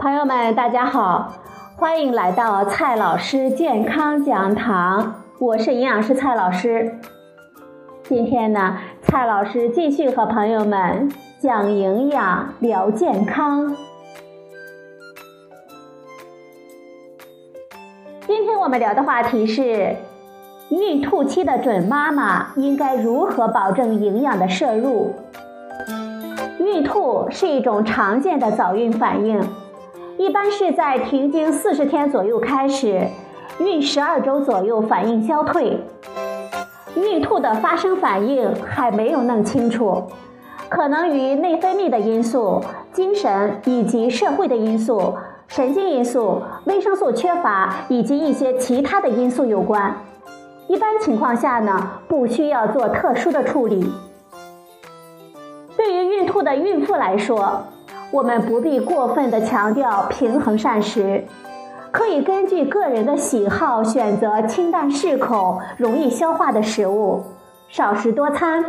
朋友们，大家好，欢迎来到蔡老师健康讲堂，我是营养师蔡老师。今天呢，蔡老师继续和朋友们讲营养、聊健康。今天我们聊的话题是：孕吐期的准妈妈应该如何保证营养的摄入？孕吐是一种常见的早孕反应，一般是在停经四十天左右开始，孕十二周左右反应消退。孕吐的发生反应还没有弄清楚，可能与内分泌的因素、精神以及社会的因素、神经因素、维生素缺乏以及一些其他的因素有关。一般情况下呢，不需要做特殊的处理。对于孕吐的孕妇来说，我们不必过分的强调平衡膳食，可以根据个人的喜好选择清淡适口、容易消化的食物，少食多餐，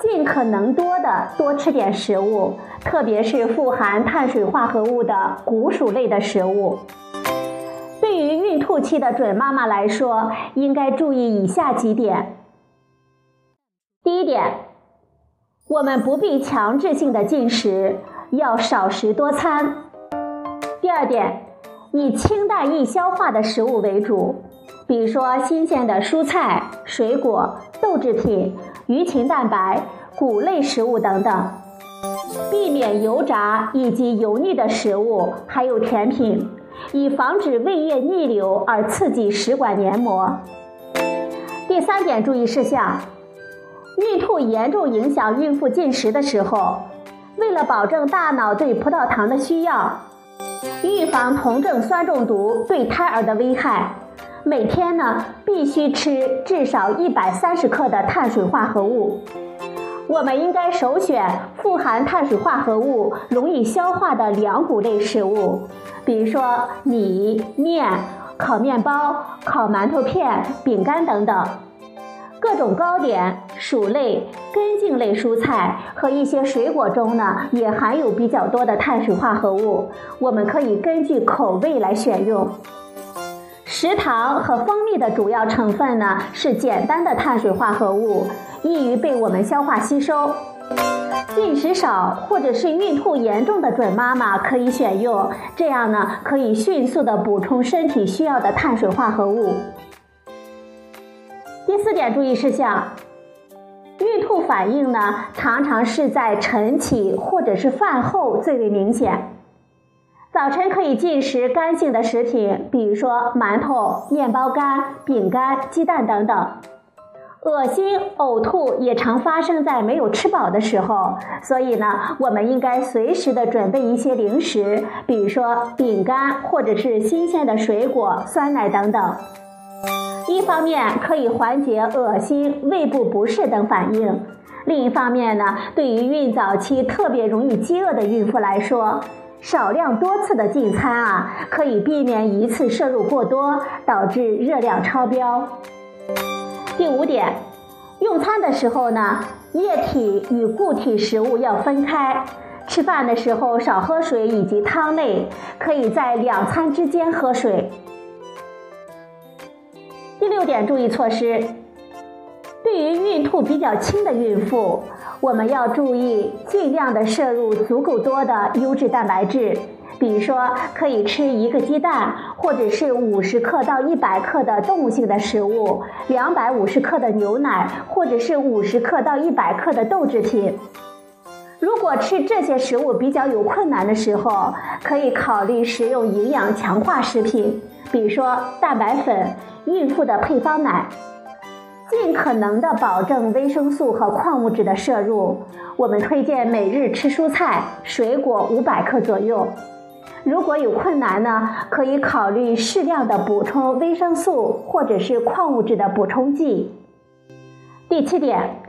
尽可能多的多吃点食物，特别是富含碳水化合物的谷薯类的食物。对于孕吐期的准妈妈来说，应该注意以下几点。第一点。我们不必强制性的进食，要少食多餐。第二点，以清淡易消化的食物为主，比如说新鲜的蔬菜、水果、豆制品、鱼禽蛋白、谷类食物等等，避免油炸以及油腻的食物，还有甜品，以防止胃液逆流而刺激食管黏膜。第三点注意事项。孕吐严重影响孕妇进食的时候，为了保证大脑对葡萄糖的需要，预防酮症酸中毒对胎儿的危害，每天呢必须吃至少一百三十克的碳水化合物。我们应该首选富含碳水化合物、容易消化的粮谷类食物，比如说米面、烤面包、烤馒头片、饼干等等。各种糕点、薯类、根茎类蔬菜和一些水果中呢，也含有比较多的碳水化合物。我们可以根据口味来选用。食糖和蜂蜜的主要成分呢是简单的碳水化合物，易于被我们消化吸收。进食少或者是孕吐严重的准妈妈可以选用，这样呢可以迅速的补充身体需要的碳水化合物。第四点注意事项，孕吐反应呢，常常是在晨起或者是饭后最为明显。早晨可以进食干性的食品，比如说馒头、面包干、饼干、鸡蛋等等。恶心、呕吐也常发生在没有吃饱的时候，所以呢，我们应该随时的准备一些零食，比如说饼干或者是新鲜的水果、酸奶等等。一方面可以缓解恶心、胃部不适等反应，另一方面呢，对于孕早期特别容易饥饿的孕妇来说，少量多次的进餐啊，可以避免一次摄入过多，导致热量超标。第五点，用餐的时候呢，液体与固体食物要分开，吃饭的时候少喝水以及汤类，可以在两餐之间喝水。点注意措施，对于孕吐比较轻的孕妇，我们要注意尽量的摄入足够多的优质蛋白质，比如说可以吃一个鸡蛋，或者是五十克到一百克的动物性的食物，两百五十克的牛奶，或者是五十克到一百克的豆制品。如果吃这些食物比较有困难的时候，可以考虑食用营养强化食品，比如说蛋白粉。孕妇的配方奶，尽可能的保证维生素和矿物质的摄入。我们推荐每日吃蔬菜、水果五百克左右。如果有困难呢，可以考虑适量的补充维生素或者是矿物质的补充剂。第七点，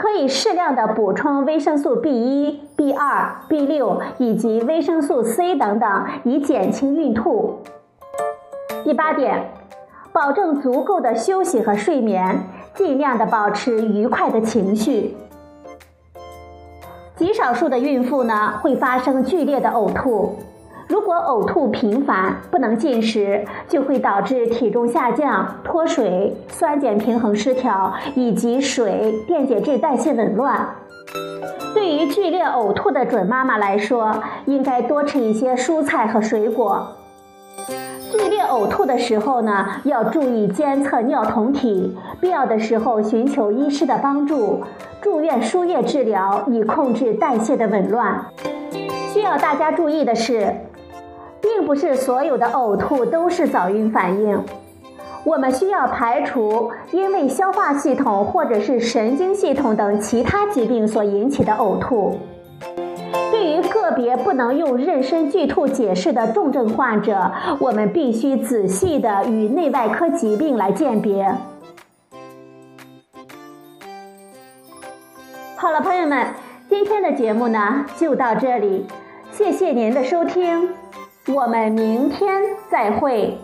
可以适量的补充维生素 B 一、B 二、B 六以及维生素 C 等等，以减轻孕吐。第八点。保证足够的休息和睡眠，尽量的保持愉快的情绪。极少数的孕妇呢会发生剧烈的呕吐，如果呕吐频繁，不能进食，就会导致体重下降、脱水、酸碱平衡失调以及水电解质代谢紊乱。对于剧烈呕吐的准妈妈来说，应该多吃一些蔬菜和水果。剧烈呕吐的时候呢，要注意监测尿酮体，必要的时候寻求医师的帮助，住院输液治疗，以控制代谢的紊乱。需要大家注意的是，并不是所有的呕吐都是早孕反应。我们需要排除因为消化系统或者是神经系统等其他疾病所引起的呕吐。对于个别不能用妊娠剧吐解释的重症患者，我们必须仔细的与内外科疾病来鉴别。好了，朋友们，今天的节目呢就到这里，谢谢您的收听，我们明天再会。